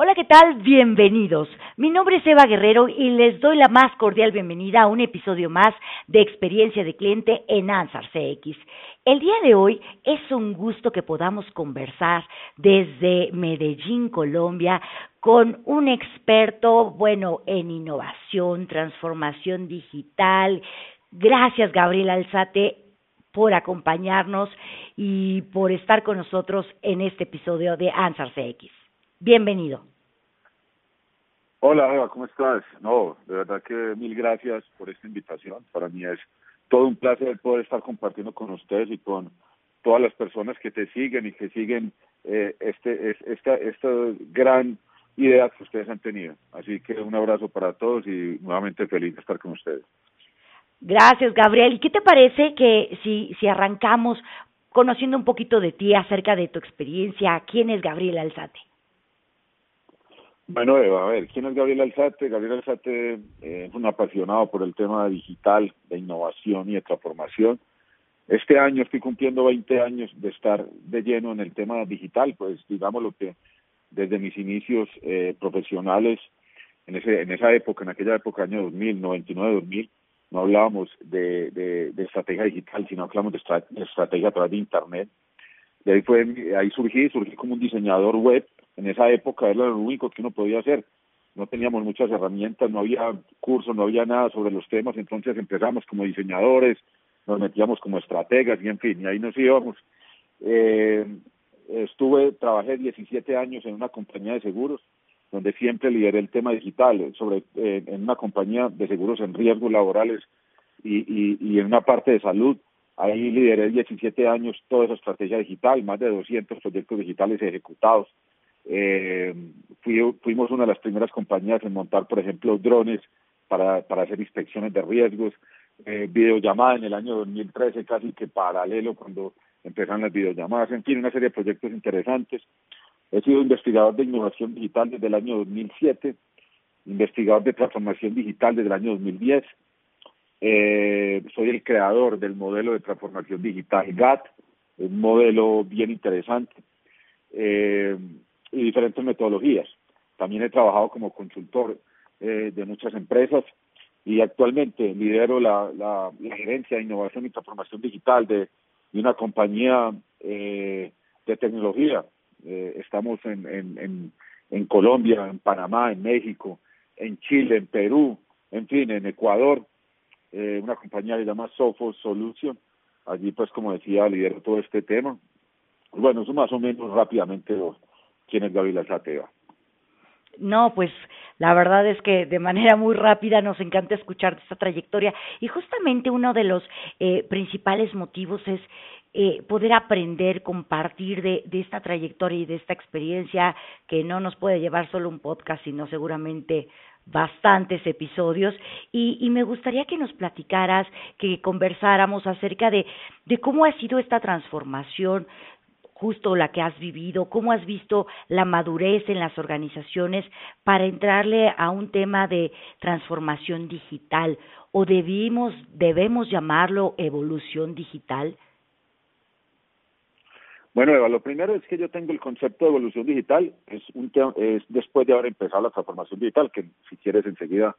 Hola, ¿qué tal? Bienvenidos. Mi nombre es Eva Guerrero y les doy la más cordial bienvenida a un episodio más de Experiencia de Cliente en Ansar CX. El día de hoy es un gusto que podamos conversar desde Medellín, Colombia, con un experto, bueno, en innovación, transformación digital. Gracias, Gabriel Alzate, por acompañarnos y por estar con nosotros en este episodio de Ansar CX. Bienvenido. Hola Eva, ¿cómo estás? No, de verdad que mil gracias por esta invitación. Para mí es todo un placer poder estar compartiendo con ustedes y con todas las personas que te siguen y que siguen eh, este, esta, esta gran idea que ustedes han tenido. Así que un abrazo para todos y nuevamente feliz de estar con ustedes. Gracias, Gabriel. ¿Y qué te parece que si, si arrancamos conociendo un poquito de ti, acerca de tu experiencia? ¿Quién es Gabriel Alzate? Bueno, a ver, ¿quién es Gabriel Alzate? Gabriel Alzate eh, es un apasionado por el tema digital, de innovación y de transformación. Este año estoy cumpliendo 20 años de estar de lleno en el tema digital, pues digamos lo que desde mis inicios eh, profesionales, en, ese, en esa época, en aquella época, año 2000, 99, 2000, no hablábamos de, de, de estrategia digital, sino hablábamos de, de, estrategia a través de Internet. Y ahí, fue, ahí surgí, surgí como un diseñador web en esa época era lo único que uno podía hacer. No teníamos muchas herramientas, no había cursos, no había nada sobre los temas, entonces empezamos como diseñadores, nos metíamos como estrategas y en fin, y ahí nos íbamos. Eh, estuve, trabajé 17 años en una compañía de seguros, donde siempre lideré el tema digital, sobre eh, en una compañía de seguros en riesgos laborales y, y, y en una parte de salud. Ahí lideré 17 años toda esa estrategia digital, más de 200 proyectos digitales ejecutados. Eh, fuimos una de las primeras compañías en montar, por ejemplo, drones para, para hacer inspecciones de riesgos, eh, videollamada en el año 2013, casi que paralelo cuando empezaron las videollamadas, en fin, una serie de proyectos interesantes. He sido investigador de innovación digital desde el año 2007, investigador de transformación digital desde el año 2010. Eh, soy el creador del modelo de transformación digital GAT, un modelo bien interesante. Eh, y diferentes metodologías. También he trabajado como consultor eh, de muchas empresas y actualmente lidero la, la, gerencia de innovación y transformación digital de, de una compañía eh, de tecnología. Eh, estamos en, en, en, en Colombia, en Panamá, en México, en Chile, en Perú, en fin, en Ecuador, eh, una compañía que se llama Sofos Solution. Allí, pues, como decía, lidero todo este tema. Bueno, eso más o menos rápidamente quién es Gabriela Sateva. No, pues la verdad es que de manera muy rápida nos encanta escuchar esta trayectoria y justamente uno de los eh, principales motivos es eh, poder aprender, compartir de, de esta trayectoria y de esta experiencia que no nos puede llevar solo un podcast, sino seguramente bastantes episodios y, y, me gustaría que nos platicaras, que conversáramos acerca de, de cómo ha sido esta transformación justo la que has vivido, cómo has visto la madurez en las organizaciones para entrarle a un tema de transformación digital o debimos debemos llamarlo evolución digital. Bueno, Eva, lo primero es que yo tengo el concepto de evolución digital, es, un es después de haber empezado la transformación digital, que si quieres enseguida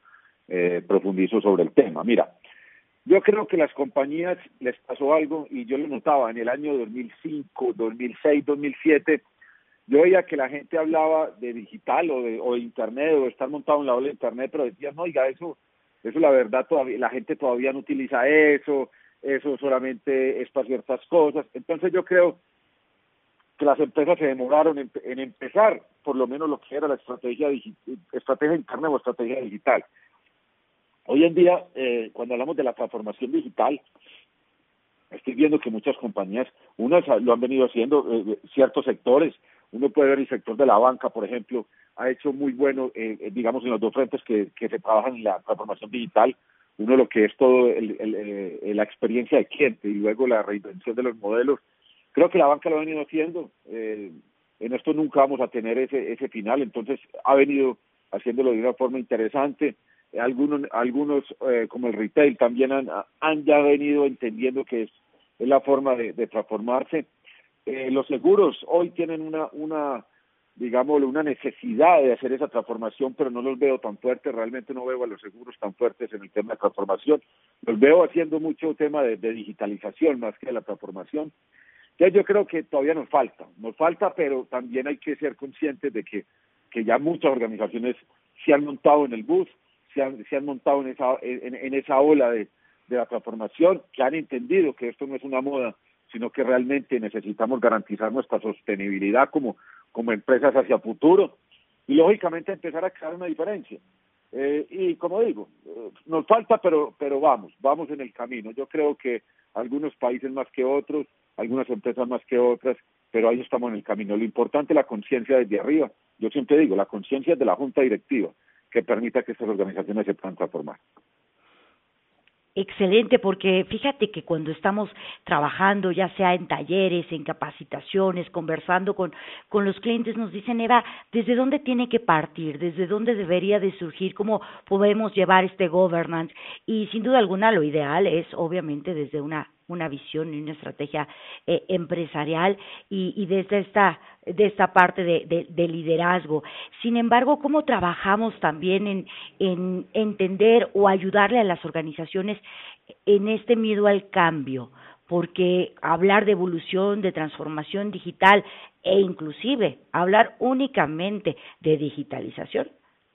eh, profundizo sobre el tema. Mira, yo creo que las compañías les pasó algo y yo lo notaba en el año 2005, 2006, 2007. Yo veía que la gente hablaba de digital o de, o de internet o de estar montado en la ola de internet, pero decían, no, oiga, eso, eso la verdad todavía, la gente todavía no utiliza eso, eso solamente es para ciertas cosas. Entonces yo creo que las empresas se demoraron en, en empezar, por lo menos lo que era la estrategia, estrategia interna o estrategia digital. Hoy en día, eh, cuando hablamos de la transformación digital, estoy viendo que muchas compañías, unas lo han venido haciendo, eh, ciertos sectores, uno puede ver el sector de la banca, por ejemplo, ha hecho muy bueno, eh, eh digamos, en los dos frentes que, que se trabajan en la transformación digital, uno lo que es todo el, el, el, la experiencia del cliente y luego la reinvención de los modelos. Creo que la banca lo ha venido haciendo, eh, en esto nunca vamos a tener ese, ese final, entonces ha venido haciéndolo de una forma interesante algunos, algunos eh, como el retail también han, han ya venido entendiendo que es, es la forma de, de transformarse. Eh, los seguros hoy tienen una, una digamos, una necesidad de hacer esa transformación, pero no los veo tan fuertes, realmente no veo a los seguros tan fuertes en el tema de transformación, los veo haciendo mucho tema de, digitalización más que de la transformación. Entonces yo creo que todavía nos falta, nos falta, pero también hay que ser conscientes de que, que ya muchas organizaciones se han montado en el bus, se han, montado en esa, en, esa ola de, de la transformación, que han entendido que esto no es una moda, sino que realmente necesitamos garantizar nuestra sostenibilidad como, como empresas hacia futuro y lógicamente empezar a crear una diferencia. Eh, y como digo, eh, nos falta, pero, pero vamos, vamos en el camino. Yo creo que algunos países más que otros, algunas empresas más que otras, pero ahí estamos en el camino. Lo importante es la conciencia desde arriba. Yo siempre digo, la conciencia de la junta directiva que permita que estas organizaciones se puedan transformar. Excelente, porque fíjate que cuando estamos trabajando, ya sea en talleres, en capacitaciones, conversando con, con los clientes, nos dicen, Eva, ¿desde dónde tiene que partir? ¿Desde dónde debería de surgir? ¿Cómo podemos llevar este governance? Y sin duda alguna, lo ideal es, obviamente, desde una una visión y una estrategia eh, empresarial y, desde esta de esta parte de, de, liderazgo. Sin embargo, ¿cómo trabajamos también en, en entender o ayudarle a las organizaciones en este miedo al cambio? Porque hablar de evolución, de transformación digital e inclusive hablar únicamente de digitalización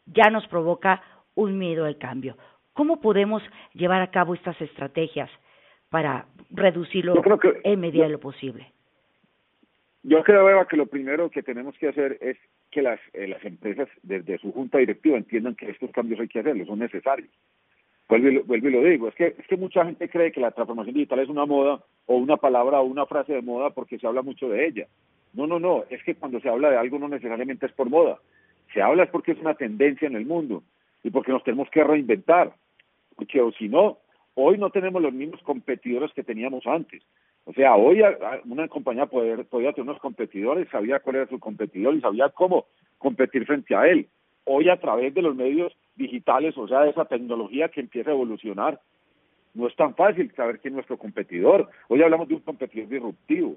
ya nos provoca un miedo al cambio. ¿Cómo podemos llevar a cabo estas estrategias para reducirlo en medida de lo posible? Yo creo, Eva, que lo primero que tenemos que hacer es que las, eh, las empresas desde su junta directiva entiendan que estos cambios hay que hacerlos, son necesarios. Vuelvo y, lo, vuelvo y lo digo, es que, es que mucha gente cree que la transformación digital es una moda o una palabra o una frase de moda porque se habla mucho de ella. No, no, no, es que cuando se habla de algo no necesariamente es por moda. Se habla es porque es una tendencia en el mundo y porque nos tenemos que reinventar. Porque o si no, Hoy no tenemos los mismos competidores que teníamos antes. O sea, hoy una compañía podía, tener unos competidores, sabía cuál era su competidor y sabía cómo competir frente a él. Hoy a través de los medios digitales, o sea, de esa tecnología que empieza a evolucionar, no es tan fácil saber quién es nuestro competidor. Hoy hablamos de un competidor disruptivo.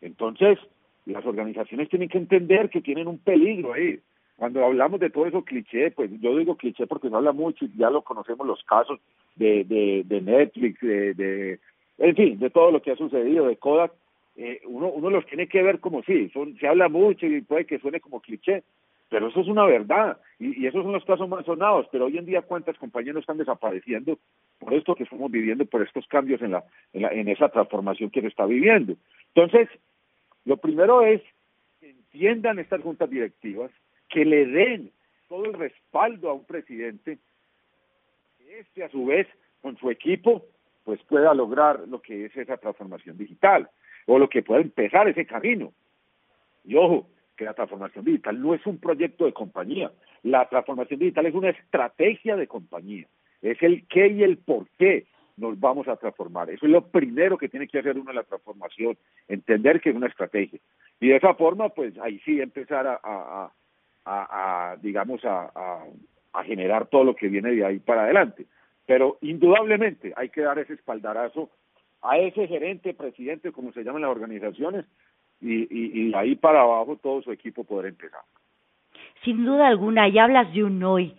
Entonces, las organizaciones tienen que entender que tienen un peligro ahí. Cuando hablamos de todo eso cliché, pues yo digo cliché porque se habla mucho y ya lo conocemos los casos de, de, de Netflix, de, de, en fin, de todo lo que ha sucedido, de Kodak, eh, uno, uno los tiene que ver como sí, son, se habla mucho y puede que suene como cliché, pero eso es una verdad y, y esos son los casos más sonados, pero hoy en día cuántas compañías están desapareciendo por esto que estamos viviendo, por estos cambios en, la, en, la, en esa transformación que se está viviendo. Entonces, lo primero es que entiendan estas juntas directivas, que le den todo el respaldo a un presidente este a su vez con su equipo pues pueda lograr lo que es esa transformación digital o lo que pueda empezar ese camino. Y ojo, que la transformación digital no es un proyecto de compañía, la transformación digital es una estrategia de compañía, es el qué y el por qué nos vamos a transformar. Eso es lo primero que tiene que hacer uno en la transformación, entender que es una estrategia. Y de esa forma, pues ahí sí empezar a, a, a, a digamos, a, a generar todo lo que viene de ahí para adelante. Pero indudablemente hay que dar ese espaldarazo a ese gerente, presidente, como se llaman las organizaciones, y, y, y ahí para abajo todo su equipo poder empezar. Sin duda alguna, y hablas de un hoy,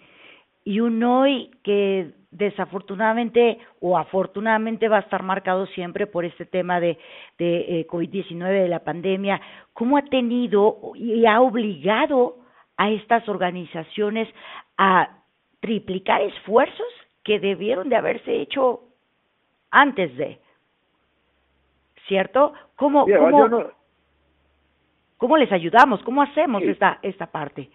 y un hoy que desafortunadamente o afortunadamente va a estar marcado siempre por este tema de, de eh, COVID-19, de la pandemia, ¿cómo ha tenido y ha obligado a estas organizaciones a triplicar esfuerzos que debieron de haberse hecho antes de, ¿cierto? ¿Cómo, cómo, ¿cómo les ayudamos? ¿Cómo hacemos esta, esta parte?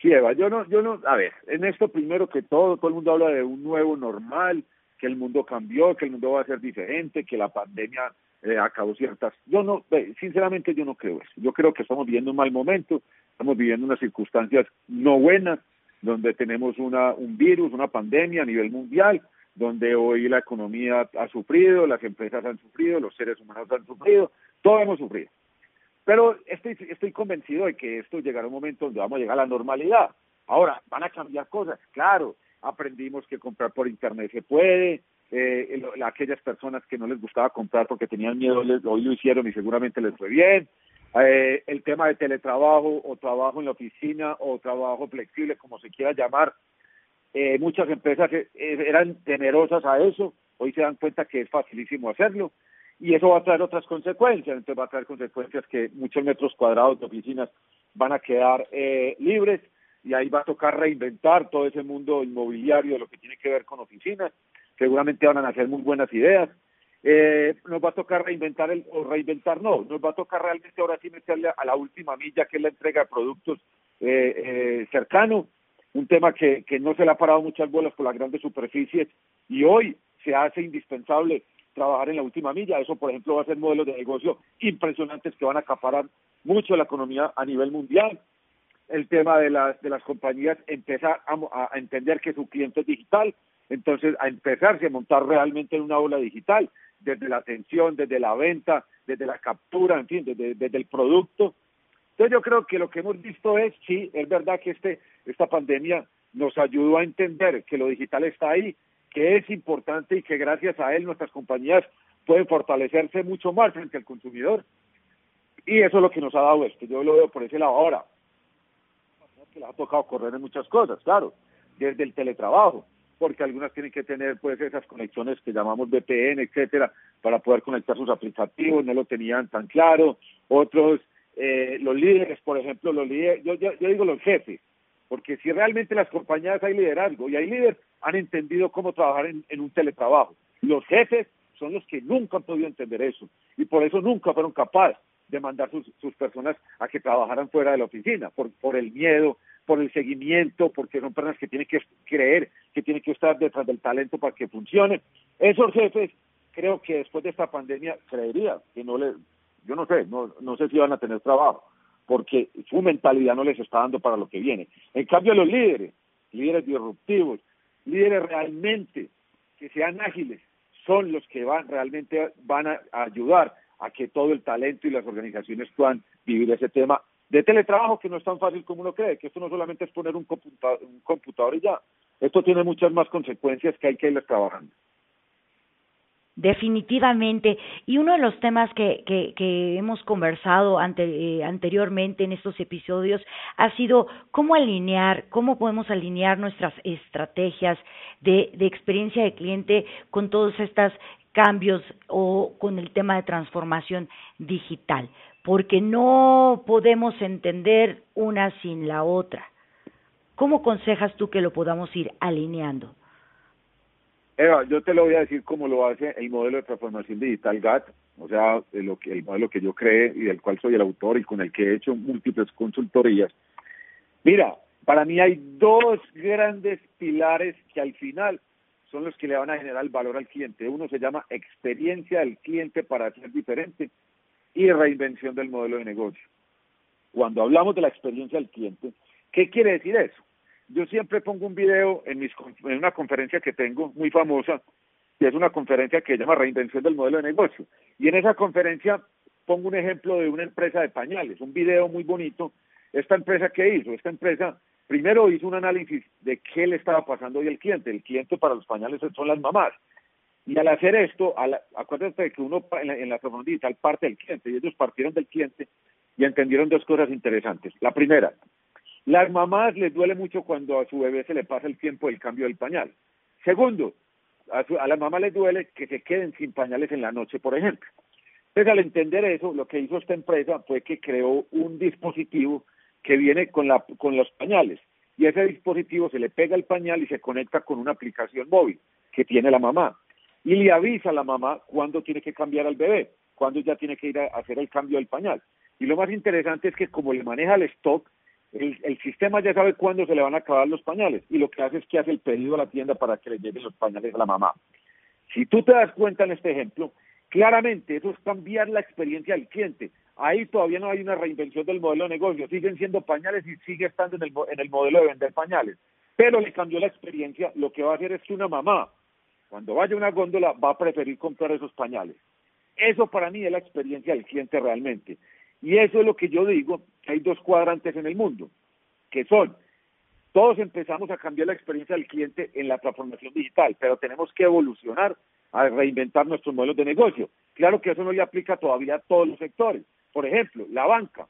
Sí, Eva, yo no, yo no, a ver, en esto primero que todo, todo el mundo habla de un nuevo normal, que el mundo cambió, que el mundo va a ser diferente, que la pandemia eh, acabó ciertas. Yo no, sinceramente yo no creo eso. Yo creo que estamos viviendo un mal momento, estamos viviendo unas circunstancias no buenas, donde tenemos una, un virus, una pandemia a nivel mundial, donde hoy la economía ha sufrido, las empresas han sufrido, los seres humanos han sufrido, todos hemos sufrido. Pero estoy, estoy convencido de que esto llegará un momento donde vamos a llegar a la normalidad. Ahora, van a cambiar cosas, claro, aprendimos que comprar por internet se puede, eh, aquellas personas que no les gustaba comprar porque tenían miedo, hoy lo hicieron y seguramente les fue bien. Eh, el tema de teletrabajo o trabajo en la oficina o trabajo flexible, como se quiera llamar. Eh, muchas empresas eh, eran temerosas a eso, hoy se dan cuenta que es facilísimo hacerlo. Y eso va a traer otras consecuencias, entonces va a traer consecuencias que muchos metros cuadrados de oficinas van a quedar eh, libres. Y ahí va a tocar reinventar todo ese mundo inmobiliario de lo que tiene que ver con oficinas, seguramente van a nacer muy buenas ideas, eh, nos va a tocar reinventar el, o reinventar no, nos va a tocar realmente ahora sí meterle a la última milla que es la entrega de productos eh, eh, cercano, un tema que, que no se le ha parado muchas bolas por las grandes superficies y hoy se hace indispensable trabajar en la última milla. Eso, por ejemplo, va a ser modelos de negocio impresionantes que van a acaparar mucho la economía a nivel mundial. El tema de las, de las compañías empieza a, a entender que su cliente es digital, entonces a empezarse a montar realmente en una ola digital, desde la atención, desde la venta, desde la captura, en fin, desde, el producto. Entonces yo creo que lo que hemos visto es, sí, es verdad que este, esta pandemia nos ayudó a entender que lo digital está ahí, que es importante y que gracias a él nuestras compañías pueden fortalecerse mucho más frente al consumidor. Y eso es lo que nos ha dado esto. Yo lo veo por ese lado ahora. Que les ha tocado correr en muchas cosas, claro, desde el teletrabajo, porque algunas tienen que tener pues esas conexiones que llamamos VPN, etcétera, para poder conectar sus aplicativos, no lo tenían tan claro. Otros, eh, los líderes, por ejemplo, los líderes, yo, yo, digo los jefes, porque si realmente las compañías hay liderazgo y hay líderes, han entendido cómo trabajar en un teletrabajo. Los jefes son los que nunca han podido entender eso y por eso nunca fueron capaces de mandar sus, sus personas a que trabajaran fuera de la oficina, por, por el miedo, por el seguimiento, porque son personas que tienen que creer, que tienen que estar detrás del talento para que funcione. Esos jefes, creo que después de esta pandemia, creería que no le, yo no sé, no, no sé si van a tener trabajo, porque su mentalidad no les está dando para lo que viene. En cambio, los líderes, líderes disruptivos, líderes realmente que sean ágiles, son los que van realmente van a ayudar a que todo el talento y las organizaciones puedan vivir ese tema de teletrabajo que no es tan fácil como uno cree, que esto no solamente es poner un computador, un computador y ya, esto tiene muchas más consecuencias que hay que irles trabajando. Definitivamente. Y uno de los temas que, que, que hemos conversado ante, eh, anteriormente en estos episodios ha sido cómo alinear, cómo podemos alinear nuestras estrategias de, de experiencia de cliente con todos estos cambios o con el tema de transformación digital, porque no podemos entender una sin la otra. ¿Cómo aconsejas tú que lo podamos ir alineando? Eva, yo te lo voy a decir cómo lo hace el modelo de transformación digital GATT, o sea, el modelo que yo creé y del cual soy el autor y con el que he hecho múltiples consultorías. Mira, para mí hay dos grandes pilares que al final son los que le van a generar valor al cliente. Uno se llama experiencia del cliente para ser diferente y reinvención del modelo de negocio. Cuando hablamos de la experiencia del cliente, ¿qué quiere decir eso? yo siempre pongo un video en, mis, en una conferencia que tengo muy famosa, que es una conferencia que se llama Reinvención del Modelo de Negocio. Y en esa conferencia pongo un ejemplo de una empresa de pañales, un video muy bonito. Esta empresa, ¿qué hizo? Esta empresa primero hizo un análisis de qué le estaba pasando hoy al cliente. El cliente para los pañales son las mamás. Y al hacer esto, a acuérdate de que uno en la, en la transformación digital parte del cliente, y ellos partieron del cliente y entendieron dos cosas interesantes. La primera, las mamás les duele mucho cuando a su bebé se le pasa el tiempo del cambio del pañal. Segundo, a, su, a la mamá les duele que se queden sin pañales en la noche, por ejemplo. Entonces, al entender eso, lo que hizo esta empresa fue que creó un dispositivo que viene con, la, con los pañales. Y ese dispositivo se le pega el pañal y se conecta con una aplicación móvil que tiene la mamá. Y le avisa a la mamá cuándo tiene que cambiar al bebé, cuándo ya tiene que ir a hacer el cambio del pañal. Y lo más interesante es que como le maneja el stock, el, el, sistema ya sabe cuándo se le van a acabar los pañales y lo que hace es que hace el pedido a la tienda para que le lleguen los pañales a la mamá. Si tú te das cuenta en este ejemplo, claramente eso es cambiar la experiencia del cliente. Ahí todavía no hay una reinvención del modelo de negocio, siguen siendo pañales y sigue estando en el, en el modelo de vender pañales, pero le cambió la experiencia, lo que va a hacer es que una mamá, cuando vaya a una góndola, va a preferir comprar esos pañales. Eso para mí es la experiencia del cliente realmente. Y eso es lo que yo digo, que hay dos cuadrantes en el mundo, que son, todos empezamos a cambiar la experiencia del cliente en la transformación digital, pero tenemos que evolucionar a reinventar nuestros modelos de negocio. Claro que eso no le aplica todavía a todos los sectores. Por ejemplo, la banca.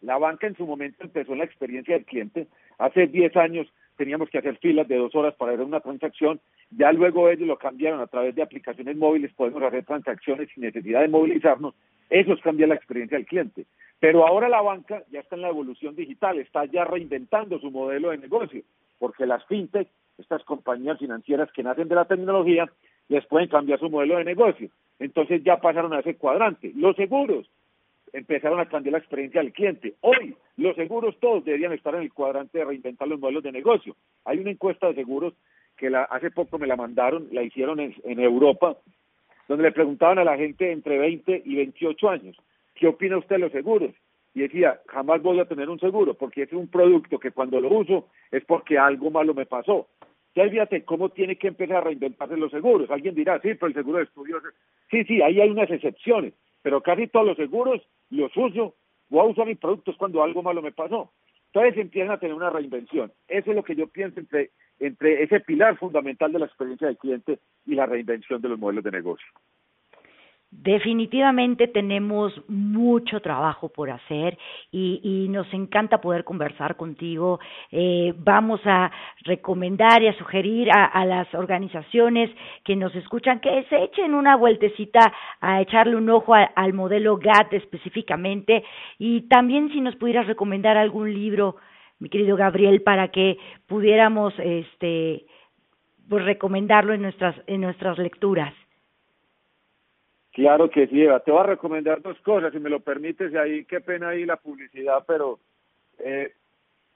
La banca en su momento empezó la experiencia del cliente. Hace 10 años teníamos que hacer filas de dos horas para hacer una transacción. Ya luego ellos lo cambiaron a través de aplicaciones móviles, podemos hacer transacciones sin necesidad de movilizarnos. Eso es cambiar la experiencia del cliente. Pero ahora la banca ya está en la evolución digital, está ya reinventando su modelo de negocio, porque las fintech, estas compañías financieras que nacen de la tecnología, les pueden cambiar su modelo de negocio. Entonces ya pasaron a ese cuadrante. Los seguros empezaron a cambiar la experiencia del cliente. Hoy los seguros todos deberían estar en el cuadrante de reinventar los modelos de negocio. Hay una encuesta de seguros que la, hace poco me la mandaron, la hicieron en, en Europa, donde le preguntaban a la gente entre 20 y 28 años, ¿qué opina usted de los seguros? Y decía, jamás voy a tener un seguro, porque es un producto que cuando lo uso es porque algo malo me pasó. Ya fíjate cómo tiene que empezar a reinventarse los seguros. Alguien dirá, sí, pero el seguro de estudios. Sí, sí, ahí hay unas excepciones, pero casi todos los seguros los uso, voy a usar mis productos cuando algo malo me pasó. Entonces empiezan a tener una reinvención. Eso es lo que yo pienso entre, entre ese pilar fundamental de la experiencia del cliente y la reinvención de los modelos de negocio. Definitivamente tenemos mucho trabajo por hacer y, nos encanta poder conversar contigo. Eh, vamos a recomendar y a sugerir a, las organizaciones que nos escuchan que se echen una vueltecita a echarle un ojo al modelo GATT específicamente y también si nos pudieras recomendar algún libro, mi querido Gabriel, para que pudiéramos este pues recomendarlo en nuestras en nuestras lecturas. Claro que sí, Eva. Te voy a recomendar dos cosas, si me lo permites, y ahí qué pena ahí la publicidad, pero eh,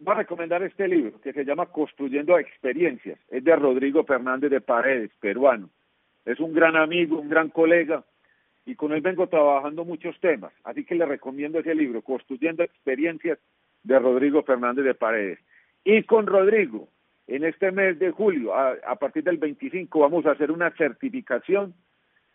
voy a recomendar este libro que se llama Construyendo Experiencias. Es de Rodrigo Fernández de Paredes, peruano. Es un gran amigo, un gran colega, y con él vengo trabajando muchos temas. Así que le recomiendo ese libro, Construyendo Experiencias, de Rodrigo Fernández de Paredes. Y con Rodrigo, en este mes de julio, a, a partir del 25, vamos a hacer una certificación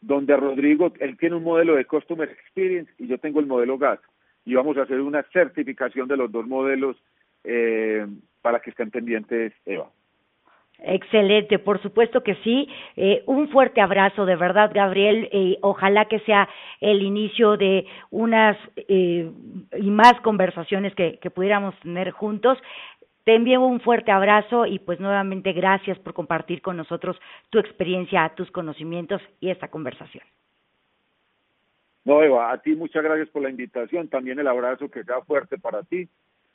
donde Rodrigo, él tiene un modelo de Customer Experience y yo tengo el modelo GAT. Y vamos a hacer una certificación de los dos modelos eh, para que estén pendientes, Eva. Excelente, por supuesto que sí. Eh, un fuerte abrazo, de verdad, Gabriel. Eh, ojalá que sea el inicio de unas eh, y más conversaciones que, que pudiéramos tener juntos. Te envío un fuerte abrazo y pues nuevamente gracias por compartir con nosotros tu experiencia, tus conocimientos y esta conversación. No, Eva, a ti muchas gracias por la invitación, también el abrazo que sea fuerte para ti.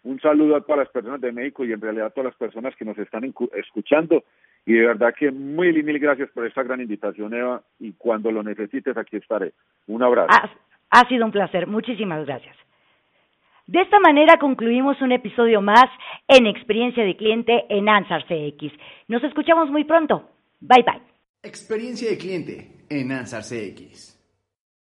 Un saludo a todas las personas de México y en realidad a todas las personas que nos están escuchando. Y de verdad que mil y mil gracias por esta gran invitación, Eva. Y cuando lo necesites, aquí estaré. Un abrazo. Ha, ha sido un placer. Muchísimas gracias. De esta manera concluimos un episodio más en Experiencia de Cliente en Ansar CX. Nos escuchamos muy pronto. Bye bye. Experiencia de Cliente en Ansar CX.